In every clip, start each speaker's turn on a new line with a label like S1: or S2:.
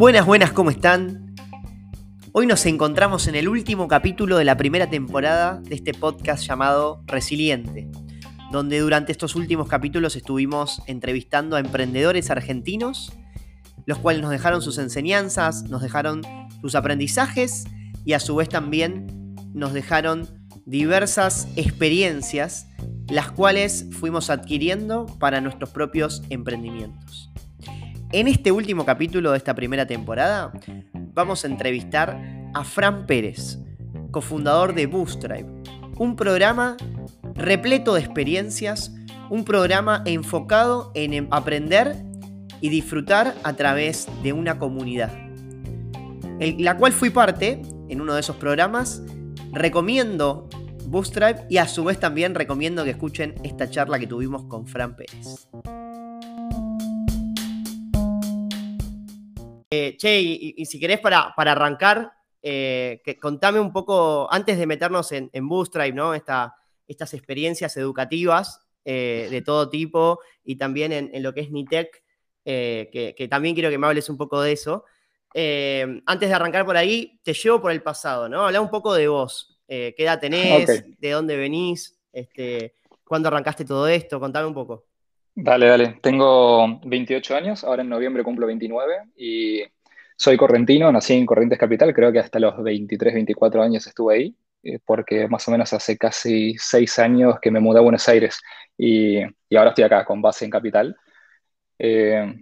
S1: Buenas, buenas, ¿cómo están? Hoy nos encontramos en el último capítulo de la primera temporada de este podcast llamado Resiliente, donde durante estos últimos capítulos estuvimos entrevistando a emprendedores argentinos, los cuales nos dejaron sus enseñanzas, nos dejaron sus aprendizajes y a su vez también nos dejaron diversas experiencias, las cuales fuimos adquiriendo para nuestros propios emprendimientos. En este último capítulo de esta primera temporada vamos a entrevistar a Fran Pérez, cofundador de Bootstripe, un programa repleto de experiencias, un programa enfocado en em-, aprender y disfrutar a través de una comunidad, la cual fui parte en uno de esos programas. Recomiendo Bootstripe y a su vez también recomiendo que escuchen esta charla que tuvimos con Fran Pérez. Eh, che, y, si querés para, para arrancar, eh, que, contame un poco, antes de meternos en, en Bootstrap, ¿no? Esta, estas experiencias educativas eh, de todo tipo y también en, lo que es NITEC, que, también quiero que me hables un poco de eso. antes de arrancar por ahí, te llevo por el pasado, ¿no? Habla un poco de vos. ¿Qué edad tenés? ¿De dónde venís? Este, ¿Cuándo arrancaste todo esto? Contame un poco.
S2: Dale, dale. Tengo 28 años, ahora en noviembre cumplo 29 y soy correntino, nací en Corrientes Capital, creo que hasta los 23, 24 años estuve ahí, eh, porque más o menos hace casi 6 años que me mudé a Buenos Aires y, ahora estoy acá con base en Capital. Eh,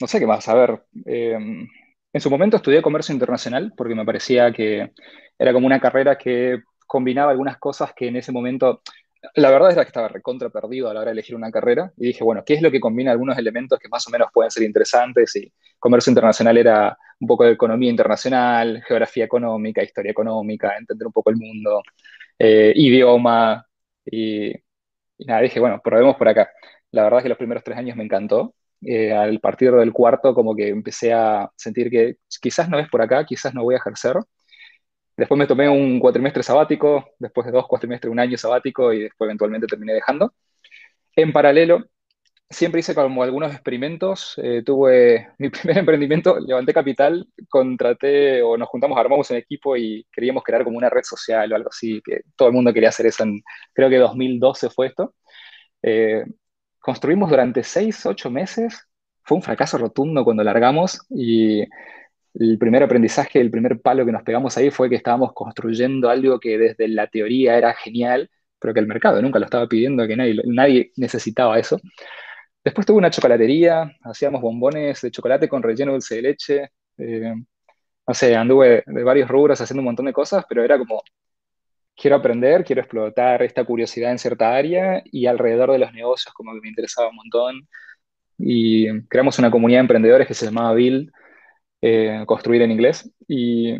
S2: no sé qué más, a ver, eh, en su momento estudié comercio internacional porque me parecía que era como una carrera que combinaba algunas cosas que en ese momento la verdad es que estaba recontra perdido a la hora de elegir una carrera y dije, bueno, ¿qué es lo que combina algunos elementos que más o menos pueden ser interesantes? Y comercio internacional era un poco de economía internacional, geografía económica, historia económica, entender un poco el mundo, eh, idioma y, nada, dije, bueno, probemos por acá. La verdad es que los primeros tres años me encantó. Eh, al partir del cuarto como que empecé a sentir que quizás no es por acá, quizás no voy a ejercer. Después me tomé un cuatrimestre sabático, después de dos cuatrimestres, un año sabático y después eventualmente terminé dejando. En paralelo, siempre hice como algunos experimentos. Eh, tuve mi primer emprendimiento, levanté capital, contraté o nos juntamos, armamos un equipo y queríamos crear como una red social o algo así, que todo el mundo quería hacer eso. En, creo que 2012 fue esto. Eh, construimos durante seis, ocho meses. Fue un fracaso rotundo cuando largamos y el primer aprendizaje, el primer palo que nos pegamos ahí fue que estábamos construyendo algo que desde la teoría era genial, pero que el mercado nunca lo estaba pidiendo, que nadie, nadie necesitaba eso. Después tuve una chocolatería, hacíamos bombones de chocolate con relleno dulce de leche. Eh, no sé, anduve de varios rubros haciendo un montón de cosas, pero era como, quiero aprender, quiero explotar esta curiosidad en cierta área y alrededor de los negocios como que me interesaba un montón. Y creamos una comunidad de emprendedores que se llamaba Build, eh, construir en inglés. Y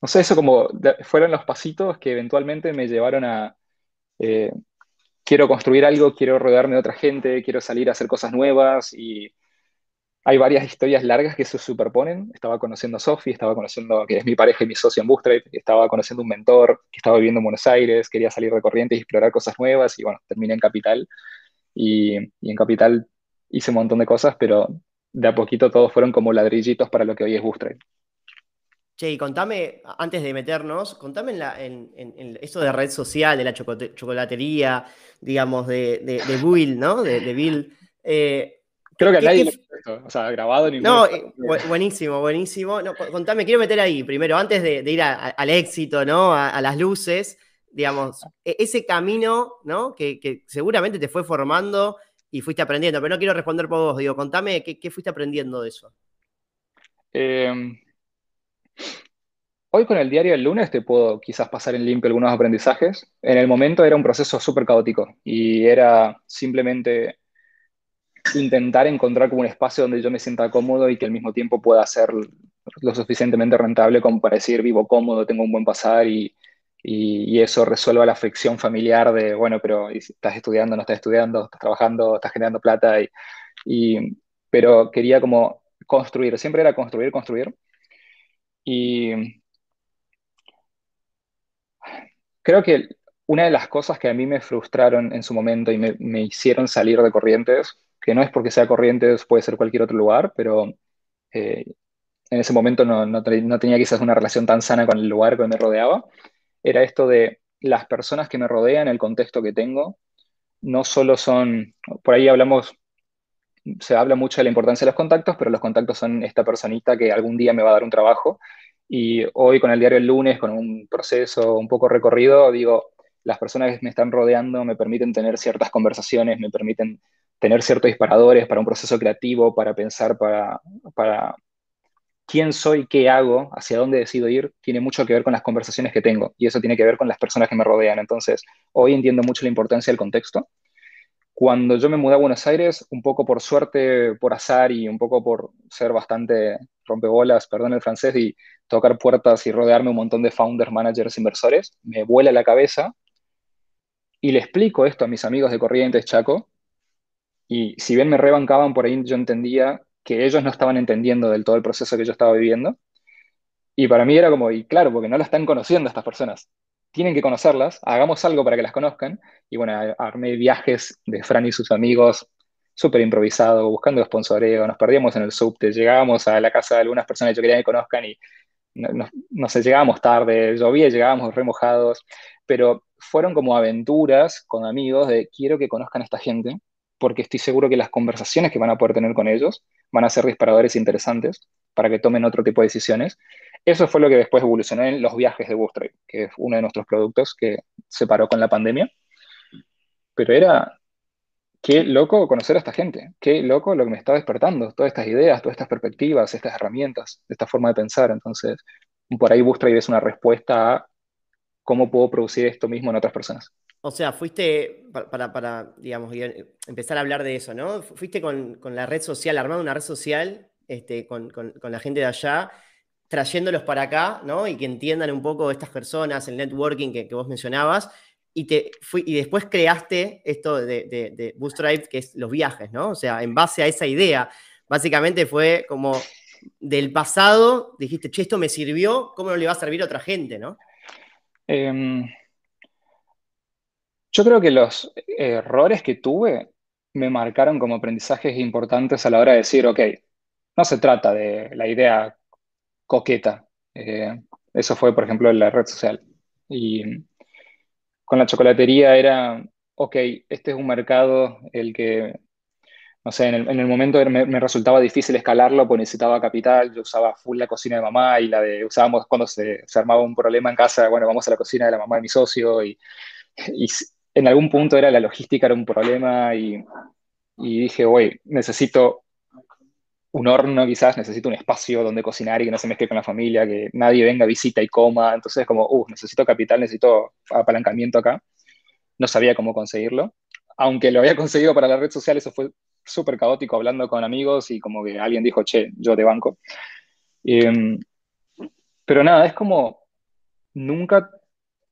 S2: no sé, eso como fueron los pasitos que eventualmente me llevaron a, eh, quiero construir algo, quiero rodearme de otra gente, quiero salir a hacer cosas nuevas y hay varias historias largas que se superponen. Estaba conociendo a Sofi, estaba conociendo, que es mi pareja y mi socio en Bootstrap, estaba conociendo un mentor que estaba viviendo en Buenos Aires, quería salir de Corrientes y explorar cosas nuevas y bueno, terminé en Capital y, y en Capital hice un montón de cosas, pero de a poquito todos fueron como ladrillitos para lo que hoy es Bootstrap.
S1: Che, y contame, antes de meternos, contame en, en, eso de red social, de la chocolatería, digamos, de, de, Bill, ¿no? De, Bill.
S2: Eh, Creo que nadie lo o sea, grabado ni
S1: No, eh, buenísimo, buenísimo. contame, quiero meter ahí, primero, antes de, ir al éxito, ¿no? A, las luces, digamos, e, ese camino, ¿no? Que, que seguramente te fue formando y fuiste aprendiendo, pero no quiero responder por vos, digo, contame qué, fuiste aprendiendo de eso.
S2: Em, hoy con el diario del lunes te puedo quizás pasar en limpio algunos aprendizajes. En el momento era un proceso súper caótico y era simplemente intentar encontrar como un espacio donde yo me sienta cómodo y que al mismo tiempo pueda ser lo suficientemente rentable como para decir vivo cómodo, tengo un buen pasar y, y, eso resuelva la fricción familiar de, bueno, pero estás estudiando, no estás estudiando, estás trabajando, estás generando plata, y, pero quería como construir, siempre era construir, construir. Y creo que una de las cosas que a mí me frustraron en su momento y me, me hicieron salir de corrientes, que no es porque sea Corrientes, puede ser cualquier otro lugar, pero eh, en ese momento no, no, tenía quizás una relación tan sana con el lugar que me rodeaba, era esto de las personas que me rodean, el contexto que tengo, no solo son, por ahí hablamos, se habla mucho de la importancia de los contactos, pero los contactos son esta personita que algún día me va a dar un trabajo. Y hoy con el diario el lunes, con un proceso un poco recorrido, digo, las personas que me están rodeando me permiten tener ciertas conversaciones, me permiten tener ciertos disparadores para un proceso creativo, para pensar, para, para quién soy, qué hago, hacia dónde decido ir, tiene mucho que ver con las conversaciones que tengo y eso tiene que ver con las personas que me rodean. Entonces, hoy entiendo mucho la importancia del contexto. Cuando yo me mudé a Buenos Aires, un poco por suerte, por azar y un poco por ser bastante rompebolas, perdón el francés, y tocar puertas y rodearme un montón de founders, managers, inversores, me vuela la cabeza y le explico esto a mis amigos de Corrientes, Chaco, y si bien me rebancaban por ahí, yo entendía que ellos no estaban entendiendo del todo el proceso que yo estaba viviendo. Y para mí era como, y claro, porque no la están conociendo estas personas. Tienen que conocerlas, hagamos algo para que las conozcan. Y bueno, armé viajes de Fran y sus amigos, súper improvisado, buscando sponsoreo, nos perdíamos en el subte, llegábamos a la casa de algunas personas que yo quería que conozcan y no, no sé, llegábamos tarde, llovía, llegábamos remojados, pero fueron como aventuras con amigos de quiero que conozcan a esta gente, porque estoy seguro que las conversaciones que van a poder tener con ellos van a ser disparadores interesantes para que tomen otro tipo de decisiones. Eso fue lo que después evolucionó en los viajes de Bootstrap, que es uno de nuestros productos que se paró con la pandemia. Pero era, qué loco conocer a esta gente, qué loco lo que me está despertando, todas estas ideas, todas estas perspectivas, estas herramientas, esta forma de pensar. Entonces, por ahí Bootstrap es una respuesta a cómo puedo producir esto mismo en otras personas.
S1: O sea, fuiste, para, digamos, empezar a hablar de eso, ¿no? Fuiste con, la red social, armando una red social este, con, la gente de allá, trayéndolos para acá, ¿no? Y que entiendan un poco estas personas, el networking que, vos mencionabas, y, te, y después creaste esto de, de, Boost Drive, que es los viajes, ¿no? O sea, en base a esa idea, básicamente fue como del pasado, dijiste, che, esto me sirvió, ¿cómo no le va a servir a otra gente, ¿no?
S2: Eh, yo creo que los errores que tuve me marcaron como aprendizajes importantes a la hora de decir, ok, no se trata de la idea coqueta. Eh, eso fue, por ejemplo, en la red social. Y con la chocolatería era, ok, este es un mercado el que, no sé, en el, momento me, resultaba difícil escalarlo porque necesitaba capital. Yo usaba full la cocina de mamá y la de, usábamos cuando se, armaba un problema en casa, bueno, vamos a la cocina de la mamá de mi socio y, y en algún punto era la logística era un problema y, dije, oye, necesito un horno quizás, necesito un espacio donde cocinar y que no se mezcle con la familia, que nadie venga, visita y coma. Entonces como, uh, necesito capital, necesito apalancamiento acá. No sabía cómo conseguirlo. Aunque lo había conseguido para la red social, eso fue súper caótico hablando con amigos y como que alguien dijo, che, yo te banco. Em, pero nada, es como nunca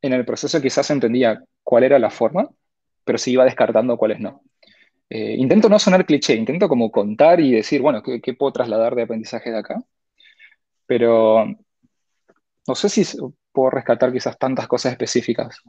S2: en el proceso quizás entendía cuál era la forma, pero sí iba descartando cuáles no. Eh, intento no sonar cliché, intento como contar y decir, bueno, ¿qué, puedo trasladar de aprendizaje de acá? Pero no sé si puedo rescatar quizás tantas cosas específicas.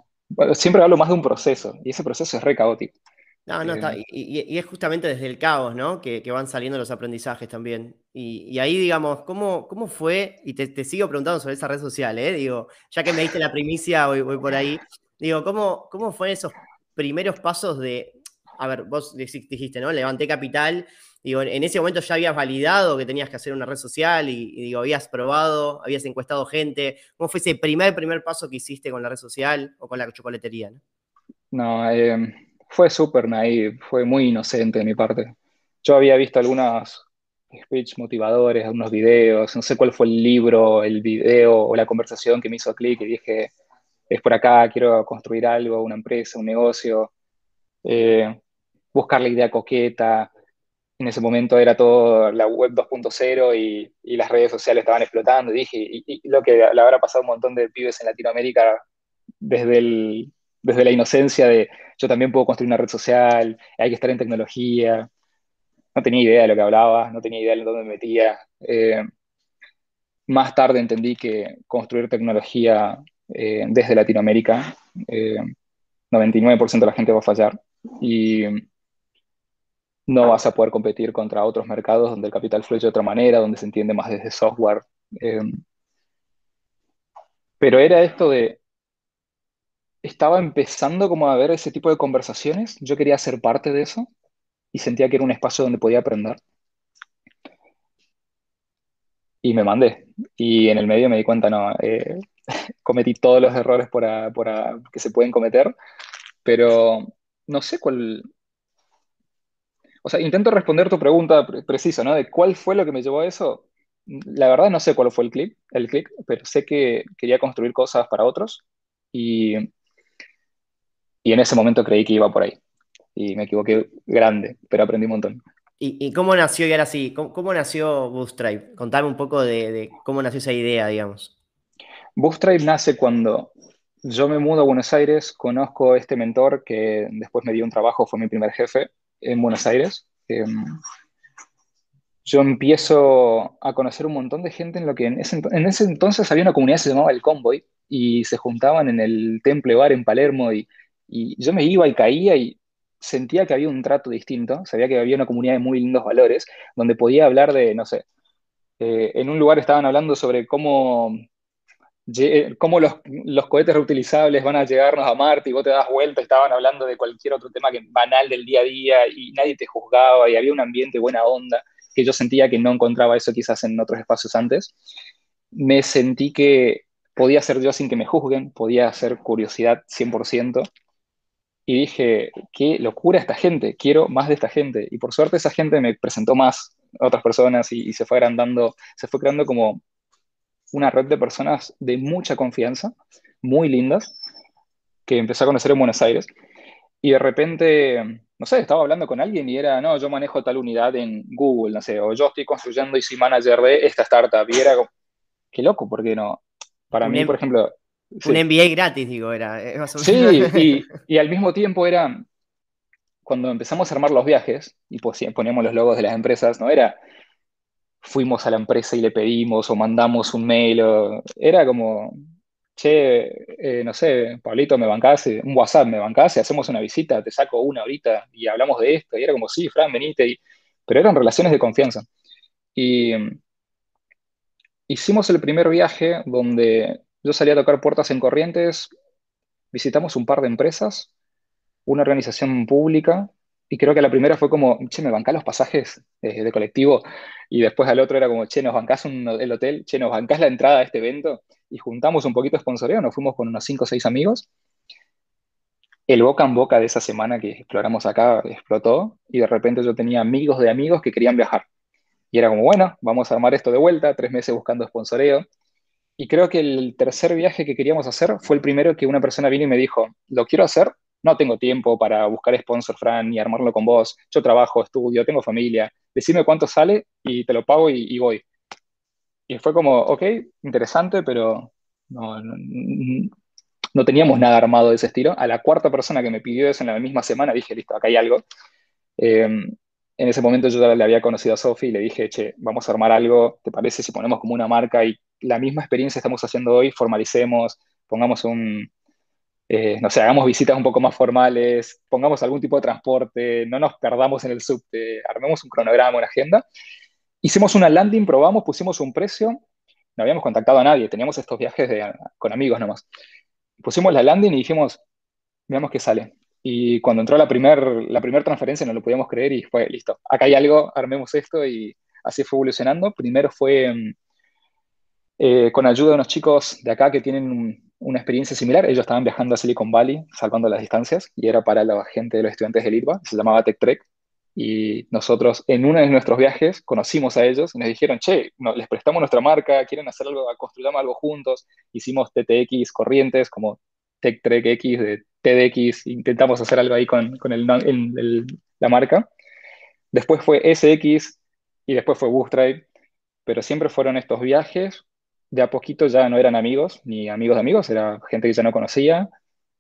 S2: siempre hablo más de un proceso y ese proceso es re caótico.
S1: No, no, está. Eh, y, es justamente desde el caos, ¿no? Que, van saliendo los aprendizajes también. Y, ahí, digamos, ¿cómo, cómo fue? Y te, sigo preguntando sobre esa red social, ¿eh? Digo, ya que me diste la primicia, voy, voy por ahí. Digo, ¿cómo, cómo fueron esos primeros pasos de, a ver, vos dijiste, ¿no? Levanté capital. Digo, en ese momento ya habías validado que tenías que hacer una red social y, digo, habías probado, habías encuestado gente. ¿Cómo fue ese primer, primer paso que hiciste con la red social o con la chocolatería?
S2: No, em, fue súper naive, fue muy inocente de mi parte. Yo había visto algunos speech motivadores, algunos videos, no sé cuál fue el libro, el video o la conversación que me hizo clic y dije, es por acá, quiero construir algo, una empresa, un negocio, eh, buscar la idea coqueta. En ese momento era todo la web 2.0 y, y, las redes sociales estaban explotando. Y dije, y, lo que le habrá pasado a un montón de pibes en Latinoamérica desde, el, desde la inocencia de yo también puedo construir una red social, hay que estar en tecnología. No tenía idea de lo que hablaba, no tenía idea de dónde me metía. Eh, más tarde entendí que construir tecnología eh, desde Latinoamérica, 99% eh, de la gente va a fallar. Y no vas a poder competir contra otros mercados donde el capital fluye de otra manera, donde se entiende más desde software. Eh, pero era esto de, estaba empezando como a ver ese tipo de conversaciones, yo quería ser parte de eso y sentía que era un espacio donde podía aprender. Y me mandé. Y en el medio me di cuenta, no, eh, cometí todos los errores por que se pueden cometer, pero no sé cuál... O sea, intento responder tu pregunta precisa, ¿no? De cuál fue lo que me llevó a eso. La verdad no sé cuál fue el clic, el click, pero sé que quería construir cosas para otros y, y en ese momento creí que iba por ahí. Y me equivoqué grande, pero aprendí un montón.
S1: ¿Y, cómo nació, y ahora sí, cómo, nació Bootstrap? Contame un poco de, de, cómo nació esa idea, digamos.
S2: Bootstrap nace cuando yo me mudo a Buenos Aires, conozco a este mentor que después me dio un trabajo, fue mi primer jefe en Buenos Aires. Em, yo empiezo a conocer un montón de gente en lo que en ese, entonces había una comunidad que se llamaba El Convoy y se juntaban en el Temple Bar en Palermo y, yo me iba y caía y sentía que había un trato distinto, sabía que había una comunidad de muy lindos valores, donde podía hablar de, no sé, eh, en un lugar estaban hablando sobre cómo cómo los, los, cohetes reutilizables van a llegarnos a Marte y vos te das vuelta, estaban hablando de cualquier otro tema que, banal del día a día y nadie te juzgaba y había un ambiente buena onda, que yo sentía que no encontraba eso quizás en otros espacios antes. Me sentí que podía ser yo sin que me juzguen, podía hacer curiosidad 100%. Y dije, qué locura esta gente, quiero más de esta gente. Y por suerte esa gente me presentó más a otras personas y, y se fue agrandando, se fue creando como una red de personas de mucha confianza, muy lindas, que empecé a conocer en Buenos Aires. Y de repente, no sé, estaba hablando con alguien y era, no, yo manejo tal unidad en Google, no sé, o yo estoy construyendo Easy Manager de esta startup. Y era como, qué loco, ¿por qué no? Para mí, por ejemplo...
S1: Un MBA gratis, digo, era.
S2: Sí, y, y, al mismo tiempo era, cuando empezamos a armar los viajes, y pues, poníamos los logos de las empresas, ¿no? Era, fuimos a la empresa y le pedimos o mandamos un mail, o, era como, che, eh, no sé, Pablito, me bancase, un WhatsApp, me bancase, hacemos una visita, te saco una ahorita y hablamos de esto, y era como, sí, Fran, venite, y, pero eran relaciones de confianza. Y hicimos el primer viaje donde yo salí a tocar puertas en Corrientes, visitamos un par de empresas, una organización pública y creo que la primera fue como, che, me bancás los pasajes eh, de colectivo. Y después al otro era como, che, nos bancás el hotel, che, nos bancás la entrada a este evento. Y juntamos un poquito de sponsoreo, nos fuimos con unos 5 o 6 amigos. El boca en boca de esa semana que exploramos acá explotó. Y de repente yo tenía amigos de amigos que querían viajar. Y era como, bueno, vamos a armar esto de vuelta, tres meses buscando sponsoreo. Y creo que el tercer viaje que queríamos hacer fue el primero que una persona vino y me dijo, lo quiero hacer, no tengo tiempo para buscar sponsor, Fran, y armarlo con vos. Yo trabajo, estudio, tengo familia. Decime cuánto sale y te lo pago y, voy. Y fue como, ok, interesante, pero no, no, teníamos nada armado de ese estilo. A la cuarta persona que me pidió eso en la misma semana dije, listo, acá hay algo. Em, en ese momento yo ya le había conocido a Sofi y le dije, che, vamos a armar algo, ¿te parece si ponemos como una marca y la misma experiencia estamos haciendo hoy, formalicemos, pongamos un, eh, no sé, hagamos visitas un poco más formales, pongamos algún tipo de transporte, no nos perdamos en el subte, armemos un cronograma, una agenda. Hicimos una landing, probamos, pusimos un precio, no habíamos contactado a nadie, teníamos estos viajes con amigos nomás. Pusimos la landing y dijimos, veamos qué sale. Y cuando entró la primera la primer transferencia no lo podíamos creer y fue, listo, acá hay algo, armemos esto y así fue evolucionando. Primero fue mm, eh, con ayuda de unos chicos de acá que tienen un, una experiencia similar. Ellos estaban viajando a Silicon Valley, salvando las distancias, y era para la gente de los estudiantes del IRBA, se llamaba Tech Trek. Y nosotros en uno de nuestros viajes conocimos a ellos y nos dijeron, che, les prestamos nuestra marca, quieren hacer algo, construyamos algo juntos. Hicimos TTX corrientes como Tech Trek X de TDX, intentamos hacer algo ahí con, con el, la marca. Después fue SX y después fue Bootstrap, pero siempre fueron estos viajes de a poquito ya no eran amigos, ni amigos de amigos, era gente que ya no conocía,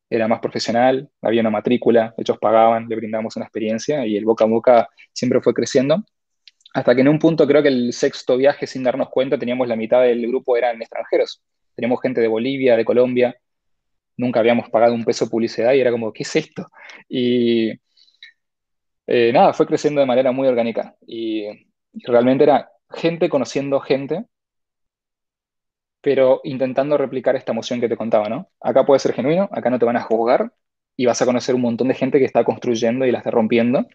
S2: era más profesional, había una matrícula, ellos pagaban, le brindamos una experiencia y el boca a boca siempre fue creciendo. Hasta que en un punto, creo que el sexto viaje, sin darnos cuenta, teníamos la mitad del grupo eran extranjeros. Teníamos gente de Bolivia, de Colombia, nunca habíamos pagado un peso publicidad y era como, ¿qué es esto? Y Eh, nada, fue creciendo de manera muy orgánica y realmente era gente conociendo gente, pero intentando replicar esta emoción que te contaba, ¿no? Acá puede ser genuino, acá no te van a juzgar y vas a conocer un montón de gente que está construyendo y la está rompiendo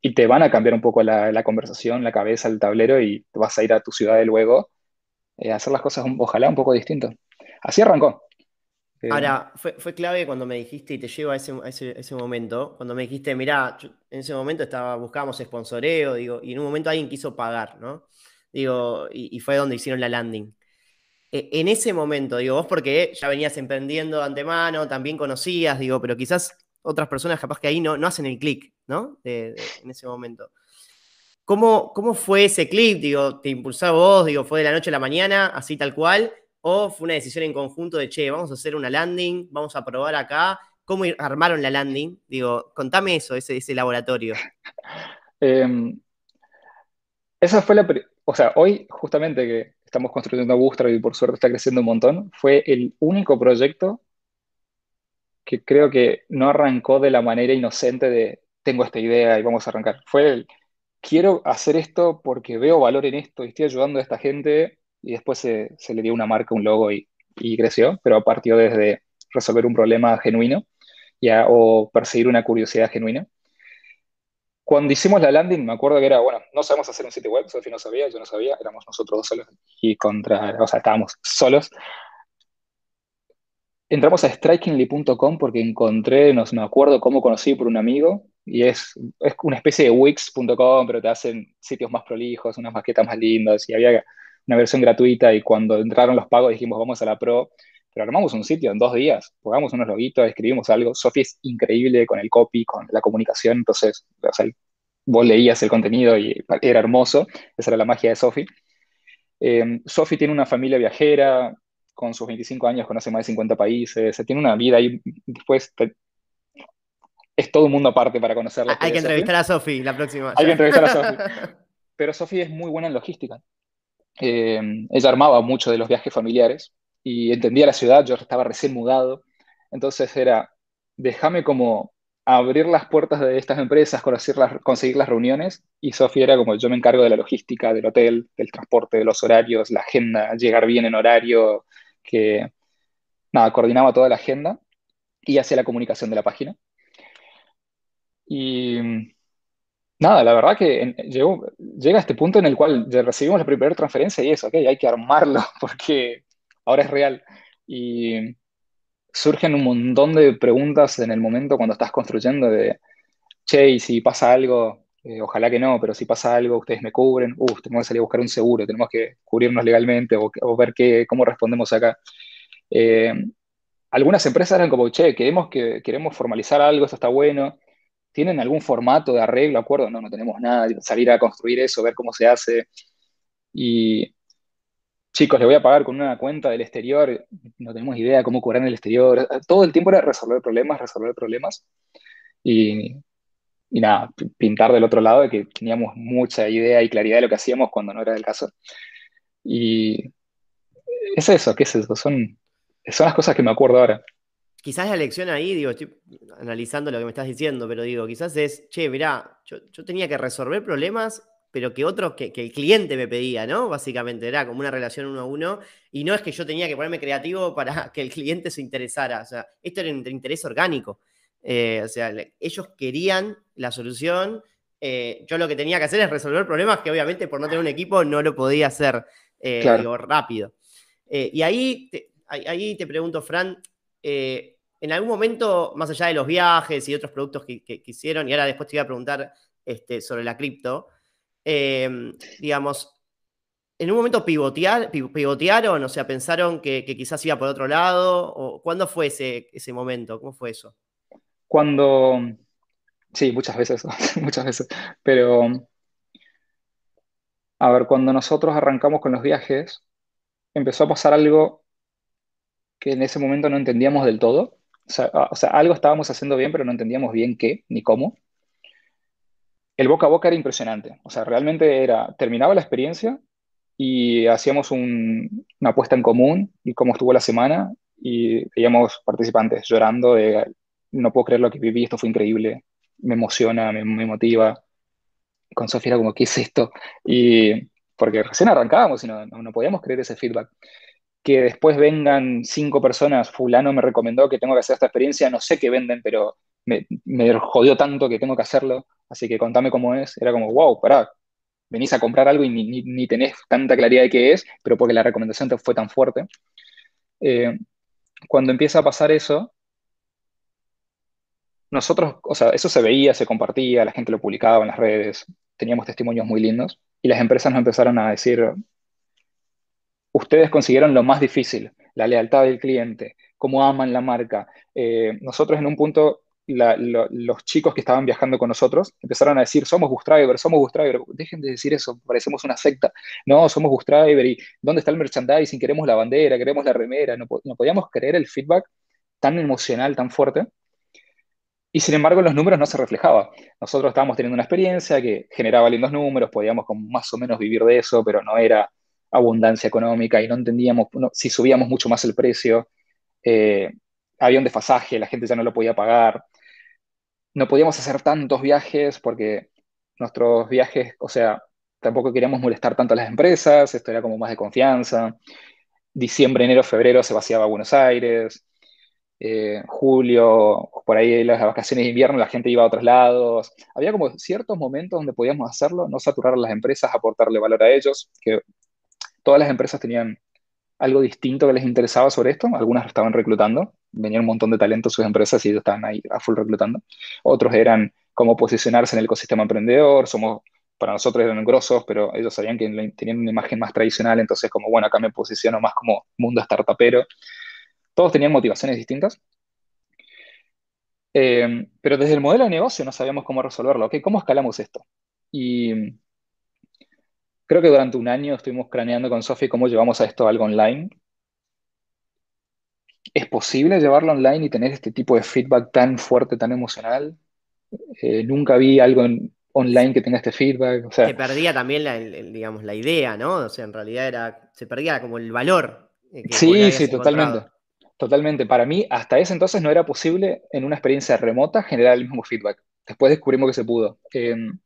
S2: y te van a cambiar un poco la, conversación, la cabeza, el tablero y vas a ir a tu ciudad de luego eh, a hacer las cosas ojalá un poco distinto. Así arrancó.
S1: Eh, Ahora, fue, fue, clave cuando me dijiste, y te llevo a ese, ese, momento, cuando me dijiste, mirá, en ese momento estaba, buscábamos sponsoreo, digo, y en un momento alguien quiso pagar, ¿no? Digo, y, fue donde hicieron la landing. E, en ese momento, digo, vos porque ya venías emprendiendo de antemano, también conocías, digo, pero quizás otras personas capaz que ahí no, no hacen el clic, ¿no? En ese momento. ¿Cómo, ¿Cómo fue ese clip? Digo, ¿te impulsó vos? Digo, ¿fue de la noche a la mañana, así tal cual? ¿O fue una decisión en conjunto de, che, vamos a hacer una landing, vamos a probar acá? ¿Cómo armaron la landing? Digo, contame eso, ese, ese laboratorio.
S2: eh, esa fue la... O sea, hoy justamente que estamos construyendo Bootstrap y por suerte está creciendo un montón, fue el único proyecto que creo que no arrancó de la manera inocente de tengo esta idea y vamos a arrancar. Fue el quiero hacer esto porque veo valor en esto y estoy ayudando a esta gente y después se, le dio una marca, un logo y, creció, pero partió desde resolver un problema genuino ya, o perseguir una curiosidad genuina. Cuando hicimos la landing, me acuerdo que era, bueno, no sabemos hacer un sitio web, Sofía no sabía, yo no sabía, éramos nosotros dos solos y contra, o sea, estábamos solos. Entramos a strikingly.com porque encontré, no me acuerdo cómo conocí por un amigo, y es, es una especie de Wix.com, pero te hacen sitios más prolijos, unas maquetas más lindas, y había una versión gratuita, y cuando entraron los pagos dijimos, vamos a la Pro, pero armamos un sitio en dos días, pongamos unos loguitos, escribimos algo, Sofi es increíble con el copy, con la comunicación, entonces, o sea, vos leías el contenido y era hermoso, esa era la magia de Sofi. Eh, Sofi tiene una familia viajera, con sus 25 años conoce más de 50 países, tiene una vida ahí, después es todo un mundo aparte para conocerla.
S1: Hay que entrevistar a Sofi la próxima.
S2: Hay que entrevistar a Sofi. Pero Sofi es muy buena en logística. Eh, ella armaba mucho de los viajes familiares y entendía la ciudad, yo estaba recién mudado, entonces era, déjame como abrir las puertas de estas empresas, las, conseguir las reuniones, y Sofi era como, yo me encargo de la logística, del hotel, del transporte, de los horarios, la agenda, llegar bien en horario, que, nada, coordinaba toda la agenda y hacía la comunicación de la página. Y nada, la verdad que llega a este punto en el cual recibimos la primera transferencia y eso, ok, hay que armarlo porque ahora es real. Y surgen un montón de preguntas en el momento cuando estás construyendo de, che, y si pasa algo, eh, ojalá que no, pero si pasa algo, ustedes me cubren, uff, tenemos que salir a buscar un seguro, tenemos que cubrirnos legalmente o, o ver qué, cómo respondemos acá. Eh, algunas empresas eran como, che, queremos, que, queremos formalizar algo, esto está bueno, ¿Tienen algún formato de arreglo, acuerdo? No, no tenemos nada. Salir a construir eso, ver cómo se hace. Y chicos, le voy a pagar con una cuenta del exterior. No tenemos idea cómo cobrar en el exterior. Todo el tiempo era resolver problemas, resolver problemas. Y, y nada, pintar del otro lado de que teníamos mucha idea y claridad de lo que hacíamos cuando no era el caso. Y es eso, ¿qué es eso? Son, son las cosas que me acuerdo ahora
S1: quizás la lección ahí, digo, estoy analizando lo que me estás diciendo, pero digo, quizás es, che, mirá, yo, yo tenía que resolver problemas, pero que otros, que, que, el cliente me pedía, ¿no? Básicamente, era como una relación uno a uno, y no es que yo tenía que ponerme creativo para que el cliente se interesara, o sea, esto era un interés orgánico, eh, o sea, ellos querían la solución, eh, yo lo que tenía que hacer es resolver problemas que obviamente por no tener un equipo no lo podía hacer eh, claro. digo, rápido. Y ahí te, ahí te pregunto, Fran, eh, en algún momento, más allá de los viajes y otros productos que, hicieron, y ahora después te iba a preguntar este, sobre la cripto, eh, digamos, en un momento pivotear, pivotearon, o sea, pensaron que, quizás iba por otro lado, ¿cuándo fue ese, ese momento? ¿Cómo fue eso?
S2: Cuando, sí, muchas veces, muchas veces, pero, a ver, cuando nosotros arrancamos con los viajes, empezó a pasar algo que en ese momento no entendíamos del todo, o sea, o sea, algo estábamos haciendo bien, pero no entendíamos bien qué ni cómo. El boca a boca era impresionante. O sea, realmente era, terminaba la experiencia y hacíamos un, una apuesta en común y cómo estuvo la semana y veíamos participantes llorando de no puedo creer lo que viví, esto fue increíble. me emociona, me, motiva. Con Sofía como, ¿qué es esto? Y porque recién arrancábamos y no, no, podíamos creer ese feedback. Que después vengan cinco personas, fulano me recomendó que tengo que hacer esta experiencia, no sé qué venden, pero me, jodió tanto que tengo que hacerlo, así que contame cómo es. Era como, wow, pará, venís a comprar algo y ni, ni, tenés tanta claridad de qué es, pero porque la recomendación te fue tan fuerte. Eh, cuando empieza a pasar eso, nosotros, o sea, eso se veía, se compartía, la gente lo publicaba en las redes, teníamos testimonios muy lindos y las empresas nos empezaron a decir, ustedes consiguieron lo más difícil, la lealtad del cliente, cómo aman la marca. Eh, nosotros en un punto los chicos que estaban viajando con nosotros empezaron a decir, somos Bus Driver, somos Bus Driver. Dejen de decir eso, parecemos una secta. No, somos Bus Driver y ¿dónde está el merchandising? Queremos la bandera, queremos la remera. No, podíamos creer el feedback tan emocional, tan fuerte. Y sin embargo, los números no se reflejaba. Nosotros estábamos teniendo una experiencia que generaba lindos números, podíamos más o menos vivir de eso, pero no era abundancia económica y no entendíamos si subíamos mucho más el precio. Eh, había un desfasaje, la gente ya no lo podía pagar no podíamos hacer tantos viajes porque nuestros viajes, o sea, tampoco queríamos molestar tanto a las empresas, esto era como más de confianza. Diciembre, enero, febrero se vaciaba Buenos Aires. Eh, julio, por ahí las vacaciones de invierno, la gente iba a otros lados. Había como ciertos momentos donde podíamos hacerlo, no saturar a las empresas, aportarle valor a ellos, que todas las empresas tenían algo distinto que les interesaba sobre esto. Algunas estaban reclutando, venían un montón de talentos sus empresas y ellos estaban ahí a full reclutando. Otros eran cómo posicionarse en el ecosistema emprendedor, somos, para nosotros eran grosos, pero ellos sabían que tenían una imagen más tradicional, entonces como, bueno, acá me posiciono más como mundo startupero. Todos tenían motivaciones distintas. Eh, pero desde el modelo de negocio no sabíamos cómo resolverlo. ¿ok? ¿Cómo escalamos esto? Y creo que durante un año estuvimos craneando con Sofi cómo llevamos a esto algo online. ¿Es posible llevarlo online y tener este tipo de feedback tan fuerte, tan emocional? Eh, nunca vi algo online que tenga este feedback.
S1: se perdía también la, digamos, la idea, ¿no? O sea, en realidad era, se perdía como el valor.
S2: Eh, sí, sí, totalmente. Totalmente. Para mí, hasta ese entonces no era posible en una experiencia remota generar el mismo feedback. Después descubrimos que se pudo. Em,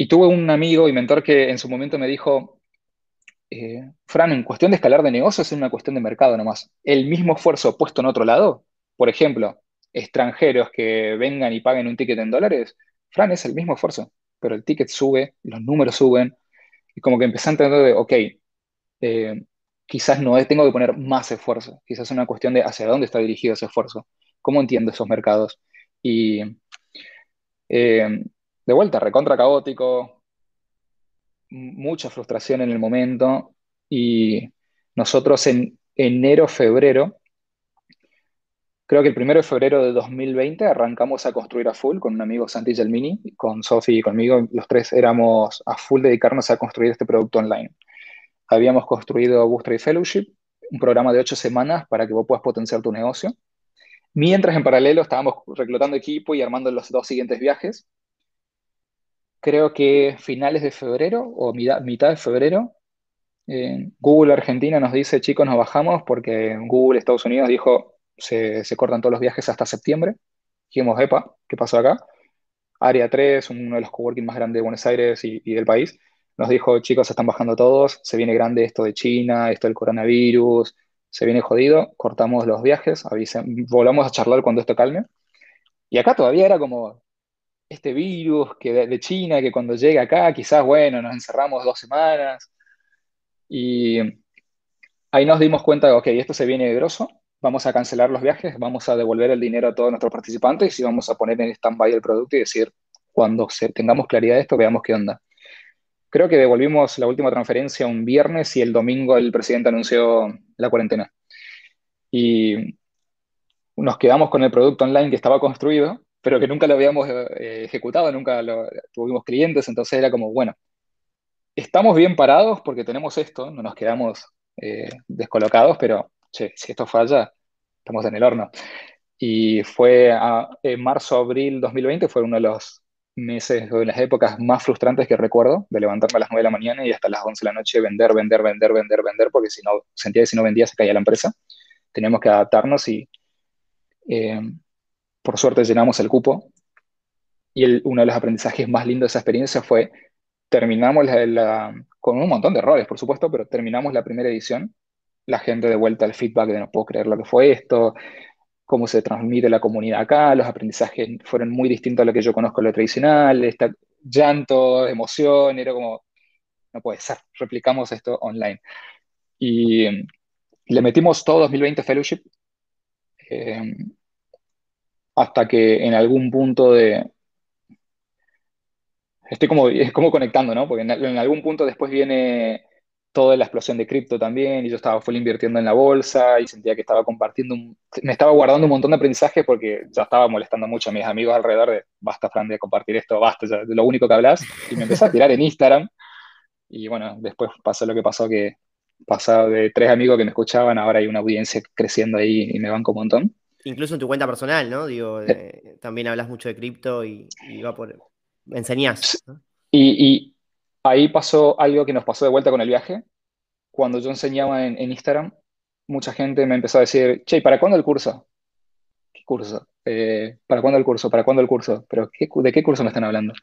S2: y tuve un amigo y mentor que en su momento me dijo, eh, Fran, en cuestión de escalar de negocios es una cuestión de mercado nomás. El mismo esfuerzo puesto en otro lado, por ejemplo, extranjeros que vengan y paguen un ticket en dólares, Fran es el mismo esfuerzo, pero el ticket sube, los números suben, y como que empecé a entender de, ok, eh, quizás no tengo que poner más esfuerzo, quizás es una cuestión de hacia dónde está dirigido ese esfuerzo, cómo entiendo esos mercados. Y eh, de vuelta, recontra caótico, mucha frustración en el momento y nosotros en enero, febrero, creo que el primero de febrero de 2020 arrancamos a construir a full con un amigo Santi Gelmini, con Sofi y conmigo, los tres éramos a full dedicarnos a construir este producto online. Habíamos construido Boost Fellowship, un programa de ocho semanas para que vos puedas potenciar tu negocio. Mientras en paralelo estábamos reclutando equipo y armando los dos siguientes viajes creo que finales de febrero o mitad, de febrero, Google Argentina nos dice, chicos, nos bajamos porque Google Estados Unidos dijo, se, cortan todos los viajes hasta septiembre. Dijimos, epa, ¿qué pasó acá? Área 3, uno de los coworking más grandes de Buenos Aires y, del país, nos dijo, chicos, se están bajando todos, se viene grande esto de China, esto del coronavirus, se viene jodido, cortamos los viajes, volvamos a charlar cuando esto calme. Y acá todavía era como, este virus que de, China, que cuando llega acá, quizás, bueno, nos encerramos dos semanas. Y ahí nos dimos cuenta de, ok, esto se viene de grosso, vamos a cancelar los viajes, vamos a devolver el dinero a todos nuestros participantes y vamos a poner en stand-by el producto y decir, cuando tengamos claridad de esto, veamos qué onda. Creo que devolvimos la última transferencia un viernes y el domingo el presidente anunció la cuarentena. Y nos quedamos con el producto online que estaba construido pero que nunca lo habíamos eh, ejecutado, nunca lo, tuvimos clientes, entonces era como, bueno, estamos bien parados porque tenemos esto, no nos quedamos eh, descolocados, pero che, si esto falla, estamos en el horno. Y fue en marzo, abril 2020, fue uno de los meses o de las épocas más frustrantes que recuerdo, de levantarme a las 9 de la mañana y hasta las 11 de la noche vender, vender, vender, vender, vender, porque si no, sentía que si no vendía se caía la empresa. Teníamos que adaptarnos y... Eh, por suerte llenamos el cupo Y uno de los aprendizajes más lindos de esa experiencia fue, terminamos con un montón de errores, por supuesto, pero terminamos la primera edición, la gente de vuelta al feedback de no puedo creer lo que fue esto, cómo se transmite la comunidad acá, los aprendizajes fueron muy distintos a lo que yo conozco lo tradicional, llanto, emoción, era como, no puede ser, replicamos esto online. Y le metimos todo 2020 Fellowship, eh, hasta que en algún punto de... Estoy como, es como conectando, ¿no? Porque en, algún punto después viene toda la explosión de cripto también, y yo estaba full invirtiendo en la bolsa y sentía que estaba compartiendo, me estaba guardando un montón de aprendizaje porque ya estaba molestando mucho a mis amigos alrededor de, basta, Fran, de compartir esto, basta, ya, lo único que hablas, y me empecé a tirar en Instagram, y bueno, después pasó lo que pasó, que pasado de tres amigos que me escuchaban, ahora hay una audiencia creciendo ahí y me banco un montón.
S1: Incluso en tu cuenta personal, ¿no? Digo, eh, también hablas mucho de cripto y, va por... enseñás.
S2: Y, ahí pasó algo que nos pasó de vuelta con el viaje. Cuando yo enseñaba en, Instagram, mucha gente me empezó a decir, che, ¿para cuándo el curso? ¿Qué curso? Eh, ¿Para cuándo el curso? ¿Para cuándo el curso? ¿Pero de qué curso me están hablando?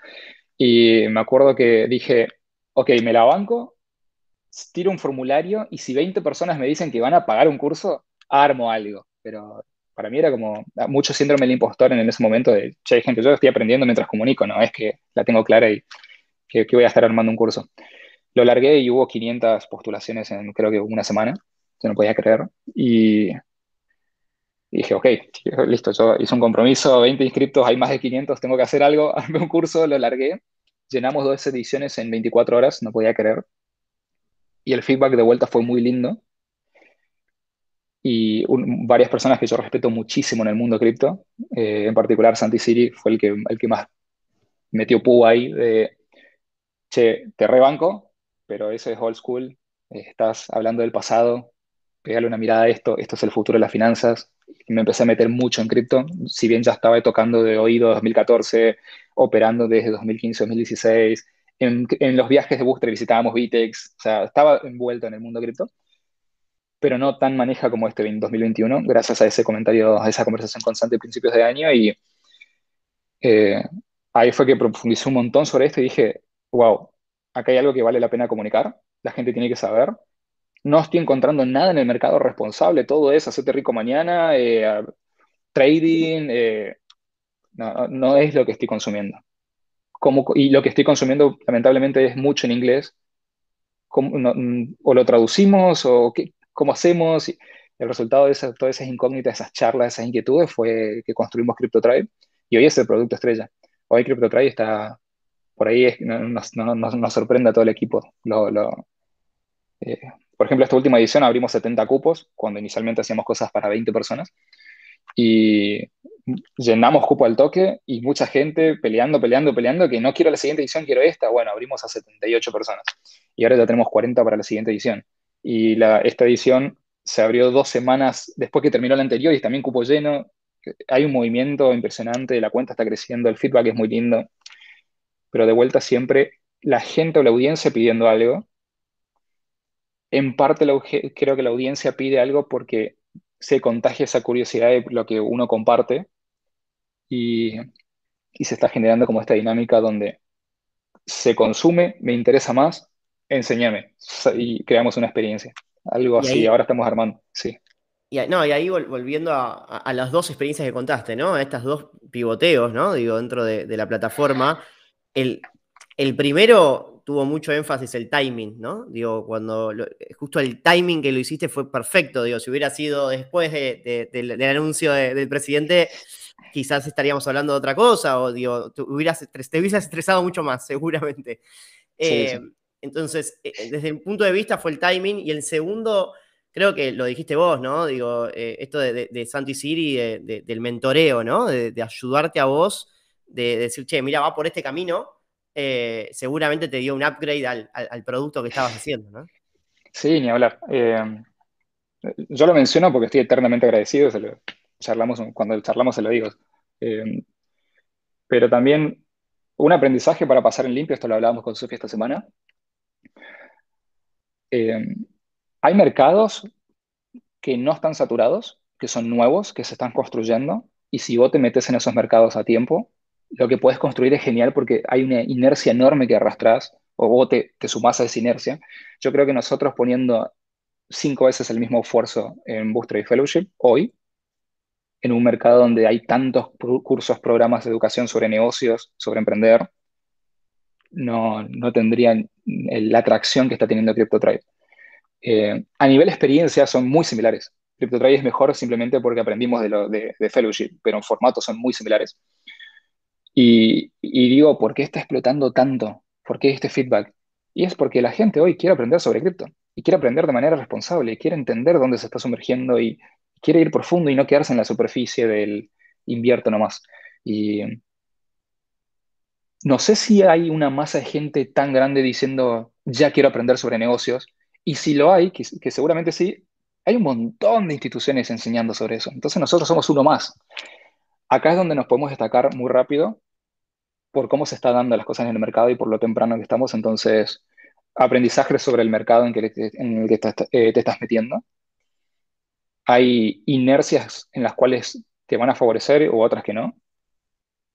S2: Y me acuerdo que dije, ok, me la banco, tiro un formulario y si 20 personas me dicen que van a pagar un curso, armo algo. Pero para mí era como mucho síndrome del impostor en ese momento de, che, gente, yo estoy aprendiendo mientras comunico, no es que la tengo clara y que, voy a estar armando un curso. Lo largué y hubo 500 postulaciones en creo que una semana, yo no podía creer. Y, dije, ok, listo, yo hice un compromiso, 20 inscritos, hay más de 500, tengo que hacer algo, armé un curso, lo largué. Llenamos dos ediciones en 24 horas, no podía creer. Y el feedback de vuelta fue muy lindo y varias personas que yo respeto muchísimo en el mundo cripto, eh, en particular Santi Siri fue el que, el que más metió pu ahí de, che, te rebanco, pero eso es old school, estás hablando del pasado, pégale una mirada a esto, esto es el futuro de las finanzas. Y me empecé a meter mucho en cripto, si bien ya estaba tocando de oído 2014, operando desde 2015-2016, en, en, los viajes de booster visitábamos Vitex, o sea, estaba envuelto en el mundo cripto pero no tan maneja como este 2021, gracias a ese comentario, a esa conversación constante a principios de año. Y eh, ahí fue que profundicé un montón sobre esto y dije, wow, acá hay algo que vale la pena comunicar, la gente tiene que saber. No estoy encontrando nada en el mercado responsable, todo es hacerte rico mañana, eh, trading, eh, no, no, es lo que estoy consumiendo. Como, y lo que estoy consumiendo, lamentablemente, es mucho en inglés. o lo traducimos, o qué, cómo hacemos. Y el resultado de todas esas incógnitas, esas charlas, esas inquietudes fue que construimos CryptoTribe y hoy es el producto estrella. Hoy CryptoTribe está por ahí, nos, nos, sorprende a todo el equipo. Eh, por ejemplo, esta última edición abrimos 70 cupos, cuando inicialmente hacíamos cosas para 20 personas, y llenamos cupo al toque y mucha gente peleando, peleando, peleando, que no quiero la siguiente edición, quiero esta. Bueno, abrimos a 78 personas y ahora ya tenemos 40 para la siguiente edición y la, esta edición se abrió dos semanas después que terminó la anterior y también cupo lleno. Hay un movimiento impresionante, la cuenta está creciendo, el feedback es muy lindo, pero de vuelta siempre la gente o la audiencia pidiendo algo. En parte creo que la audiencia pide algo porque se contagia esa curiosidad de lo que uno comparte y, y se está generando como esta dinámica donde se consume, me interesa más, enséñame y creamos una experiencia. Algo así, ahora estamos armando, sí.
S1: Y, no, y ahí volviendo a, las dos experiencias que contaste, ¿no? A estas dos pivoteos, ¿no? Digo, dentro de, la plataforma. El, el, primero tuvo mucho énfasis el timing, ¿no? Digo, cuando justo el timing que lo hiciste fue perfecto. Digo, si hubiera sido después del, anuncio del presidente, quizás estaríamos hablando de otra cosa, o digo, te hubieras, te hubieras estresado mucho más, seguramente. Eh, entonces, eh, eh, desde el punto de vista fue el timing y el segundo, creo que lo dijiste vos, ¿no? Digo, eh, esto de, de, Santi Siri, del mentoreo, ¿no? De, ayudarte a vos, de, decir, che, mira, va por este camino, seguramente te dio un upgrade al, producto que estabas haciendo, ¿no?
S2: Sí, ni hablar. yo lo menciono porque estoy eternamente agradecido, charlamos, cuando charlamos se lo digo. pero también un aprendizaje para pasar en limpio, esto lo hablábamos con Sofía esta semana, eh, hay mercados que no están saturados, que son nuevos, que se están construyendo, y si vos te metes en esos mercados a tiempo, lo que puedes construir es genial porque hay una inercia enorme que arrastras o vos te, te sumás a esa inercia. Yo creo que nosotros poniendo cinco veces el mismo esfuerzo en Booster y Fellowship hoy, en un mercado donde hay tantos cursos, programas de educación sobre negocios, sobre emprender, no, no tendrían la atracción que está teniendo CryptoTrade. Eh, a nivel experiencia son muy similares. CryptoTrade es mejor simplemente porque aprendimos de, lo, de, Fellowship, pero en formato son muy similares. Y, y, digo, ¿por qué está explotando tanto? ¿Por qué este feedback? Y es porque la gente hoy quiere aprender sobre cripto y quiere aprender de manera responsable, quiere entender dónde se está sumergiendo y quiere ir profundo y no quedarse en la superficie del invierto nomás. Y no sé si hay una masa de gente tan grande diciendo, ya quiero aprender sobre negocios, y si lo hay, que, seguramente sí, hay un montón de instituciones enseñando sobre eso. Entonces nosotros somos uno más. Acá es donde nos podemos destacar muy rápido por cómo se están dando las cosas en el mercado y por lo temprano que estamos. Entonces, aprendizaje sobre el mercado en, el que eh, te estás metiendo. Hay inercias en las cuales te van a favorecer u otras que no.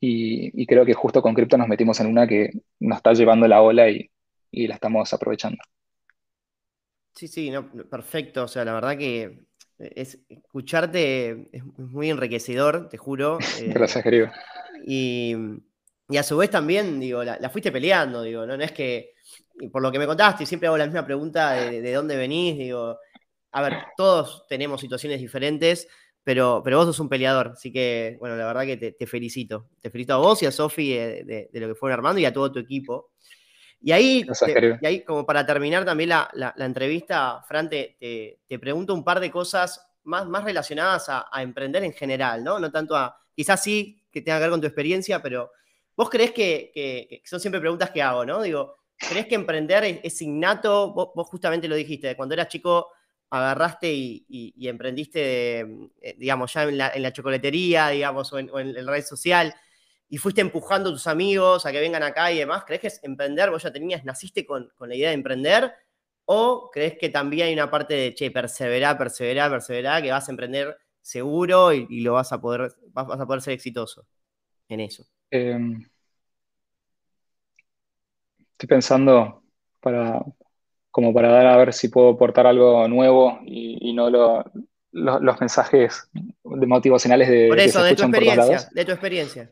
S2: Y, creo que justo con cripto nos metimos en una que nos está llevando la ola y, la estamos aprovechando.
S1: Sí, sí, perfecto. O sea, la verdad que es, escucharte es muy enriquecedor, te juro.
S2: Gracias, querido.
S1: Y, a su vez también, digo, la, fuiste peleando, digo, ¿no? es que, por lo que me contaste, siempre hago la misma pregunta de, de dónde venís, digo, a ver, todos tenemos situaciones diferentes, pero, pero vos sos un peleador, así que, bueno, la verdad que te, felicito. Te felicito a vos y a Sofi de, lo que fueron armando y a todo tu equipo. Y ahí, y ahí como para terminar también la, entrevista, Fran, te, pregunto un par de cosas más, más relacionadas a, emprender en general, ¿no? No tanto a, quizás sí que tenga que ver con tu experiencia, pero vos crees que, son siempre preguntas que hago, ¿no? Digo, ¿crees que emprender es, innato? Vos, vos, justamente lo dijiste, cuando eras chico agarraste y, emprendiste, eh, digamos, ya en la, chocolatería, digamos, o en, la red social, y fuiste empujando a tus amigos a que vengan acá y demás, ¿crees que es emprender? ¿Vos ya tenías, naciste con, la idea de emprender? ¿O crees que también hay una parte de, che, perseverar, perseverar, perseverar, que vas a emprender seguro y, lo vas a poder, vas, a poder ser exitoso en eso? Em,
S2: estoy pensando para, como para dar a ver si puedo aportar algo nuevo y, no los mensajes motivacionales de
S1: por eso, de tu experiencia, de tu experiencia.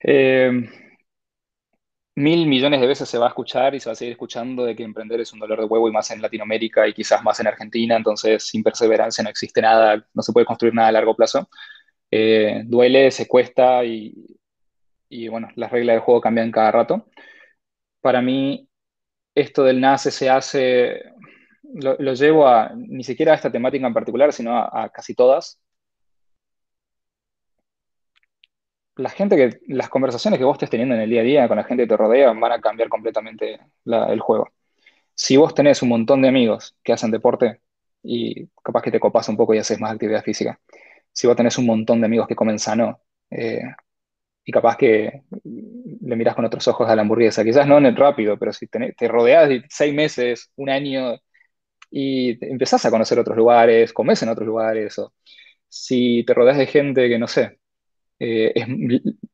S2: Eh, mil millones de veces se va a escuchar y se va a seguir escuchando de que emprender es un dolor de huevo y más en Latinoamérica y quizás más en Argentina, entonces sin perseverancia no existe nada, no se puede construir nada a largo plazo. Eh, duele, se cuesta y, y bueno, las reglas del juego cambian cada rato. Para mí, esto del nace se hace, lo, llevo a ni siquiera a esta temática en particular, sino a, casi todas. La gente que, las conversaciones que vos estés teniendo en el día a día con la gente que te rodea van a cambiar completamente el juego. Si vos tenés un montón de amigos que hacen deporte y capaz que te copas un poco y haces más actividad física, si vos tenés un montón de amigos que comen sano, eh, y capaz que le miras con otros ojos a la hamburguesa. Quizás no en el rápido, pero si te, te rodeas de seis meses, un año, y empezás a conocer otros lugares, comes en otros lugares, o si te rodeas de gente que, no sé, eh,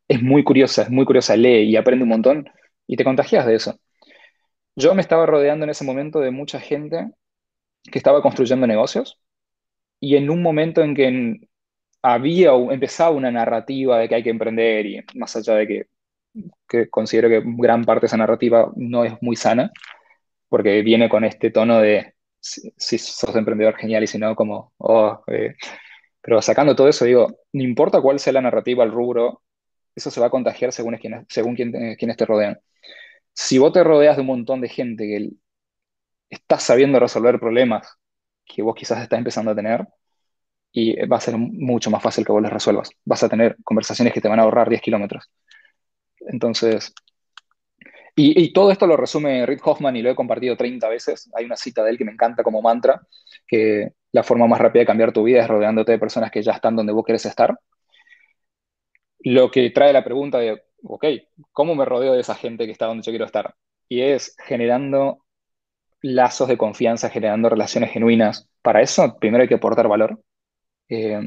S2: es, muy curiosa, es muy curiosa, lee y aprende un montón, y te contagias de eso. Yo me estaba rodeando en ese momento de mucha gente que estaba construyendo negocios, y en un momento en que había empezado una narrativa de que hay que emprender y más allá de que, considero que gran parte de esa narrativa no es muy sana, porque viene con este tono de si, sos emprendedor genial y si no, como, oh, eh". pero sacando todo eso, digo, no importa cuál sea la narrativa, el rubro, eso se va a contagiar según, es quien, según quien, quienes te rodean. Si vos te rodeas de un montón de gente que está sabiendo resolver problemas que vos quizás estás empezando a tener, y va a ser mucho más fácil que vos las resuelvas. Vas a tener conversaciones que te van a ahorrar 10 kilómetros. Entonces, y, todo esto lo resume Rick Hoffman y lo he compartido 30 veces. Hay una cita de él que me encanta como mantra, que la forma más rápida de cambiar tu vida es rodeándote de personas que ya están donde vos querés estar. Lo que trae la pregunta de, ok, ¿cómo me rodeo de esa gente que está donde yo quiero estar? Y es generando lazos de confianza, generando relaciones genuinas. Para eso, primero hay que aportar valor. Eh,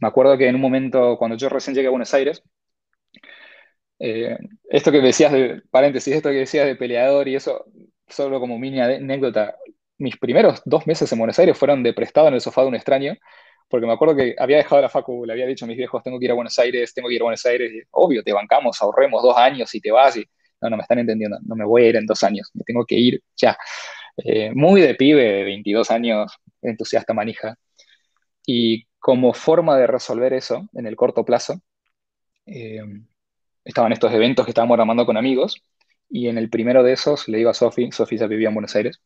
S2: me acuerdo que en un momento, cuando yo recién llegué a Buenos Aires, Eh, esto que decías de, paréntesis, esto que decías de peleador y eso, solo como mini anécdota, mis primeros dos meses en Buenos Aires fueron de prestado en el sofá de un extraño, porque me acuerdo que había dejado la facu, le había dicho a mis viejos, tengo que ir a Buenos Aires, tengo que ir a Buenos Aires, y, obvio, te bancamos, ahorremos dos años y te vas, y no, no me están entendiendo, no me voy a ir en dos años, me tengo que ir ya. Eh, muy de pibe, de 22 años, entusiasta manija. Y como forma de resolver eso en el corto plazo, eh, estaban estos eventos que estábamos armando con amigos, y en el primero de esos le digo a Sofi, Sofi ya vivía en Buenos Aires,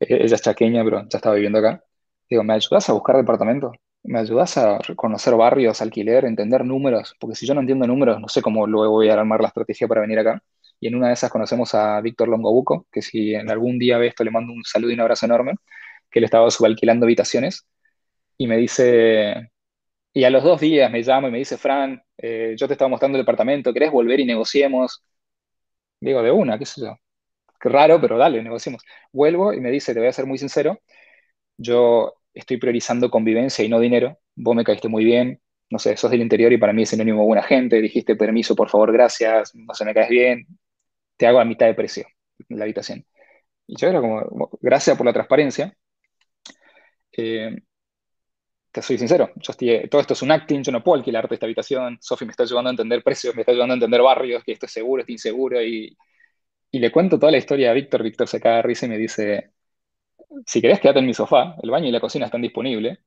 S2: eh, ella es chaqueña, pero ya estaba viviendo acá, digo, ¿me ayudas a buscar departamento? ¿Me ayudas a conocer barrios, alquiler, entender números? Porque si yo no entiendo números, no sé cómo luego voy a armar la estrategia para venir acá. Y en una de esas conocemos a Víctor Longobuco, que si en algún día ve esto le mando un saludo y un abrazo enorme, que él estaba subalquilando habitaciones y me dice, y a los dos días me llama y me dice, Fran, eh, yo te estaba mostrando el departamento, ¿querés volver y negociemos? Digo, de una, qué sé yo. Qué raro, pero dale, negociemos. Vuelvo y me dice, te voy a ser muy sincero, yo estoy priorizando convivencia y no dinero. Vos me caíste muy bien, no sé, sos del interior y para mí es sinónimo buena gente. Dijiste permiso, por favor, gracias, no se me caes bien, te hago a mitad de precio la habitación. Y yo era como, gracias por la transparencia. Eh, te soy sincero, todo esto es un acting, yo no puedo alquilarte esta habitación, Sofi me está ayudando a entender precios, me está ayudando a entender barrios, que esto es seguro, esto es inseguro, y, y le cuento toda la historia a Víctor, Víctor se caga de risa y me dice, si querés quedate en mi sofá, el baño y la cocina están disponibles,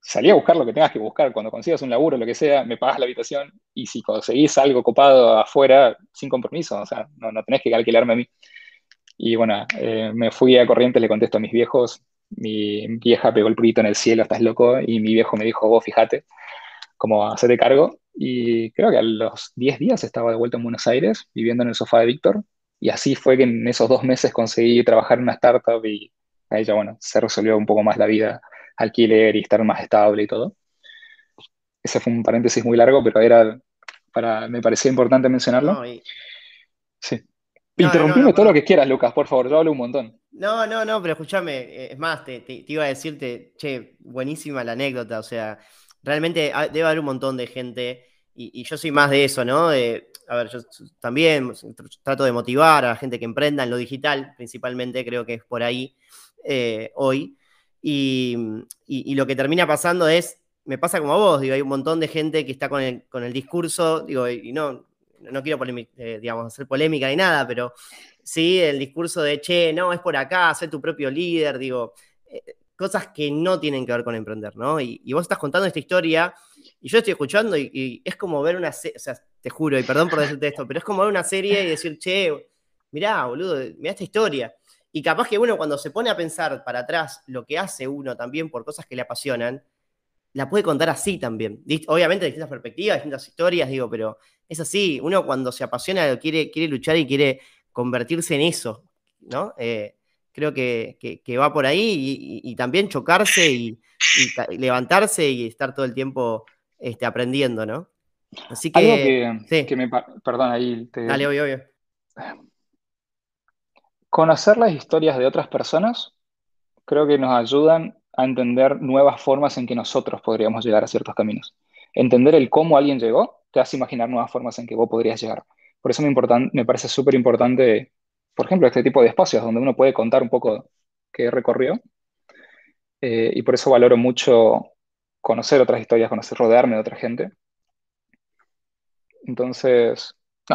S2: salí a buscar lo que tengas que buscar, cuando consigas un laburo, lo que sea, me pagas la habitación, y si conseguís algo copado afuera, sin compromiso, o sea, no, no tenés que alquilarme a mí. Y bueno, eh, me fui a Corrientes, le contesto a mis viejos, mi vieja pegó el purito en el cielo, estás loco, y mi viejo me dijo, vos fíjate, cómo hacerte cargo, y creo que a los 10 días estaba de vuelta en Buenos Aires, viviendo en el sofá de Víctor, y así fue que en esos dos meses conseguí trabajar en una startup y ahí ya, bueno, se resolvió un poco más la vida, alquiler y estar más estable y todo. Ese fue un paréntesis muy largo, pero era para, me parecía importante mencionarlo. No, Sí. Interrumpime todo lo que quieras, Lucas, por favor, yo hablo un montón.
S1: No, no, no, pero escúchame, eh, es más, te, iba a decirte, che, buenísima la anécdota, o sea, realmente debe haber un montón de gente, y, yo soy más de eso, ¿no? a ver, yo también trato de motivar a la gente que emprenda en lo digital, principalmente, creo que es por ahí eh, hoy, y, lo que termina pasando es, me pasa como a vos, digo, hay un montón de gente que está con el, con el discurso, digo, y no, no quiero eh, hacer polémica ni nada, pero sí, el discurso de, che, no, es por acá, sé tu propio líder, digo, eh, cosas que no tienen que ver con emprender, ¿no? Y, vos estás contando esta historia y yo estoy escuchando y, es como ver una o sea, te juro, y perdón por decirte esto, pero es como ver una serie y decir, che, mirá, boludo, mirá esta historia. Y capaz que uno cuando se pone a pensar para atrás lo que hace uno también por cosas que le apasionan, la puede contar así también. Obviamente, distintas perspectivas, distintas historias, digo, pero es así. Uno cuando se apasiona quiere, quiere luchar y quiere convertirse en eso, ¿no? Eh, creo que, va por ahí y, también chocarse y, levantarse y estar todo el tiempo este, aprendiendo, ¿no?
S2: Así que. Algo que, me. Perdón, ahí te.
S1: Dale, obvio, obvio.
S2: Conocer las historias de otras personas creo que nos ayudan a entender nuevas formas en que nosotros podríamos llegar a ciertos caminos. Entender el cómo alguien llegó te hace imaginar nuevas formas en que vos podrías llegar. Por eso me, me parece súper importante, por ejemplo, este tipo de espacios donde uno puede contar un poco qué recorrió. Eh, y por eso valoro mucho conocer otras historias, conocer, rodearme de otra gente. Entonces,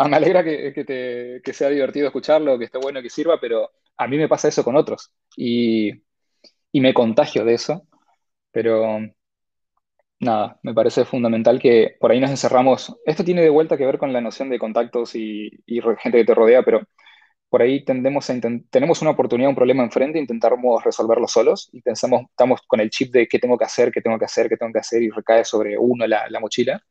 S2: me alegra que, que, que sea divertido escucharlo, que esté bueno, que sirva, pero a mí me pasa eso con otros. Y y me contagio de eso, pero nada, me parece fundamental que por ahí nos encerramos. Esto tiene de vuelta que ver con la noción de contactos y, gente que te rodea, pero por ahí tendemos a tenemos una oportunidad, un problema enfrente, intentamos resolverlo solos y pensamos, estamos con el chip de qué tengo que hacer, qué tengo que hacer, qué tengo que hacer y recae sobre uno la, la mochila.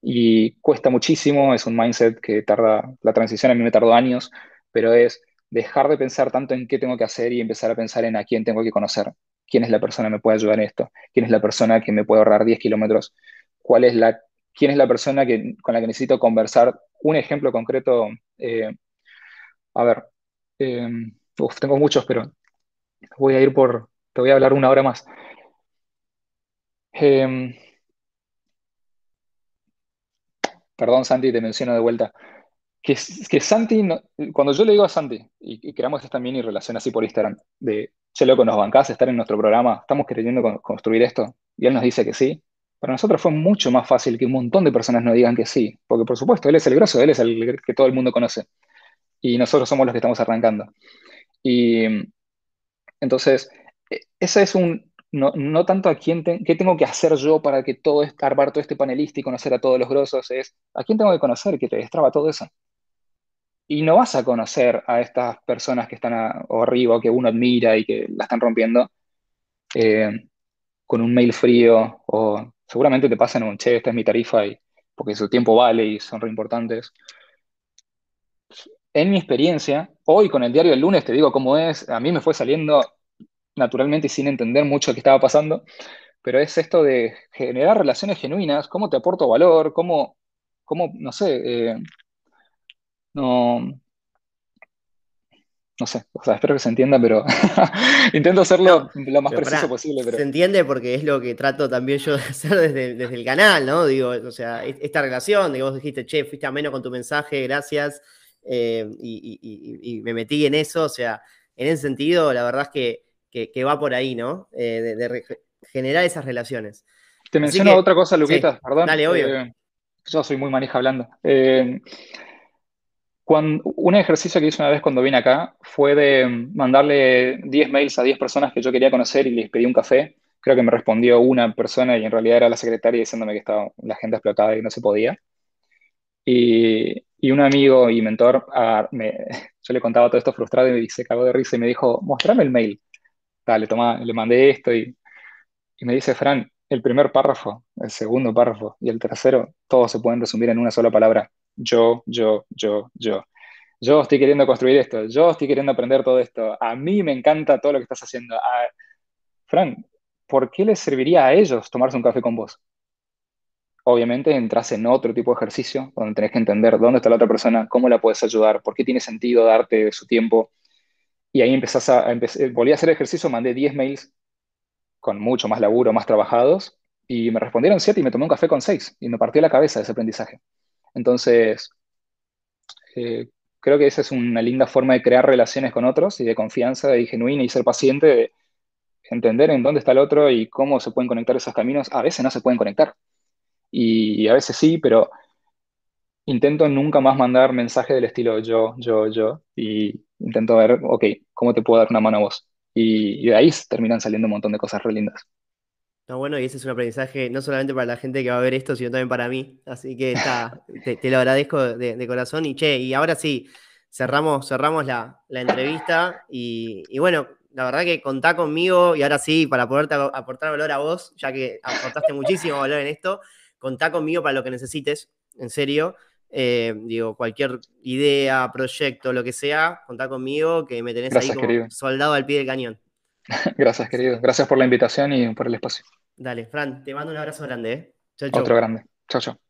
S2: Y cuesta muchísimo, es un mindset que tarda, la transición a mí me tardó años, pero es dejar de pensar tanto en qué tengo que hacer y empezar a pensar en a quién tengo que conocer. ¿Quién es la persona que me puede ayudar en esto? ¿Quién es la persona que me puede ahorrar 10 kilómetros? ¿Cuál es la, ¿Quién es la persona con la que necesito conversar? Un ejemplo concreto, eh, a ver, eh, tengo muchos, pero voy a ir por, te voy a hablar una hora más. Eh, perdón Santi, te menciono de vuelta, que, que Santi, cuando yo le digo a Santi, y, creamos esta mini relación así por Instagram, de, che loco, nos bancás estar en nuestro programa, estamos queriendo construir esto, y él nos dice que sí, para nosotros fue mucho más fácil que un montón de personas nos digan que sí, porque por supuesto, él es el grosso, él es el que todo el mundo conoce, y nosotros somos los que estamos arrancando. Y entonces, e, ese es un, no, tanto a quién qué tengo que hacer yo para que todo este, armar todo este panelista y conocer a todos los grosos, es a quién tengo que conocer que te destraba todo eso. Y no vas a conocer a estas personas que están arriba, que uno admira y que la están rompiendo, eh, con un mail frío, o seguramente te pasan un, che, esta es mi tarifa, y, porque su tiempo vale y son re importantes. En mi experiencia, hoy con el diario del lunes te digo cómo es, a mí me fue saliendo naturalmente sin entender mucho qué estaba pasando, pero es esto de generar relaciones genuinas, cómo te aporto valor, cómo, cómo no sé, eh, no, no sé, o sea, espero que se entienda, pero intento hacerlo lo más preciso posible. Pero...
S1: Se entiende porque es lo que trato también yo de hacer desde, el canal, ¿no? Digo, o sea, esta relación de que vos dijiste, che, fuiste ameno con tu mensaje, gracias, eh, y, me metí en eso, o sea, en ese sentido, la verdad es que que, va por ahí, ¿no? Eh, de, generar esas relaciones.
S2: Te menciono otra cosa, Luquita, perdón.
S1: Dale, obvio. Eh,
S2: yo soy muy manija hablando. Eh, un ejercicio que hice una vez cuando vine acá fue de mandarle 10 mails a 10 personas que yo quería conocer y les pedí un café. Creo que me respondió una persona y en realidad era la secretaria diciéndome que estaba la agenda explotada y no se podía. Y, un amigo y mentor, ah, yo le contaba todo esto frustrado y se cagó de risa y me dijo, mostrame el mail dale, toma, le mandé esto y, y me dice, Fran, el primer párrafo, el segundo párrafo y el tercero, todos se pueden resumir en una sola palabra. Yo, yo, yo, yo. Yo estoy queriendo construir esto, yo estoy queriendo aprender todo esto, a mí me encanta todo lo que estás haciendo. Ah, Fran, ¿por qué les serviría a ellos tomarse un café con vos? Obviamente entras en otro tipo de ejercicio donde tenés que entender dónde está la otra persona, cómo la puedes ayudar, por qué tiene sentido darte su tiempo, y ahí empezás a, volví a hacer ejercicio, mandé 10 mails con mucho más laburo, más trabajados, y me respondieron 7 y me tomé un café con 6 y me partió la cabeza ese aprendizaje. Entonces, eh, creo que esa es una linda forma de crear relaciones con otros y de confianza y genuina y ser paciente, de entender en dónde está el otro y cómo se pueden conectar esos caminos. A veces no se pueden conectar y a veces sí, pero intento nunca más mandar mensajes del estilo yo, yo, yo y intento ver, ok, ¿cómo te puedo dar una mano a vos? Y, de ahí terminan saliendo un montón de cosas re lindas.
S1: Está bueno, y ese es un aprendizaje no solamente para la gente que va a ver esto, sino también para mí. Así que está, te, lo agradezco de, corazón. Y che, y ahora sí, cerramos, cerramos la, entrevista. Y, bueno, la verdad que contá conmigo, y ahora sí, para poderte aportar valor a vos, ya que aportaste muchísimo valor en esto, contá conmigo para lo que necesites, en serio. Eh, digo, cualquier idea, proyecto, lo que sea, contá conmigo, que me tenés ahí como soldado al pie del cañón.
S2: Gracias, querido. Gracias por la invitación y por el espacio.
S1: Dale, Fran, te mando un abrazo grande. ¿eh?
S2: Otro grande. Chao, chao.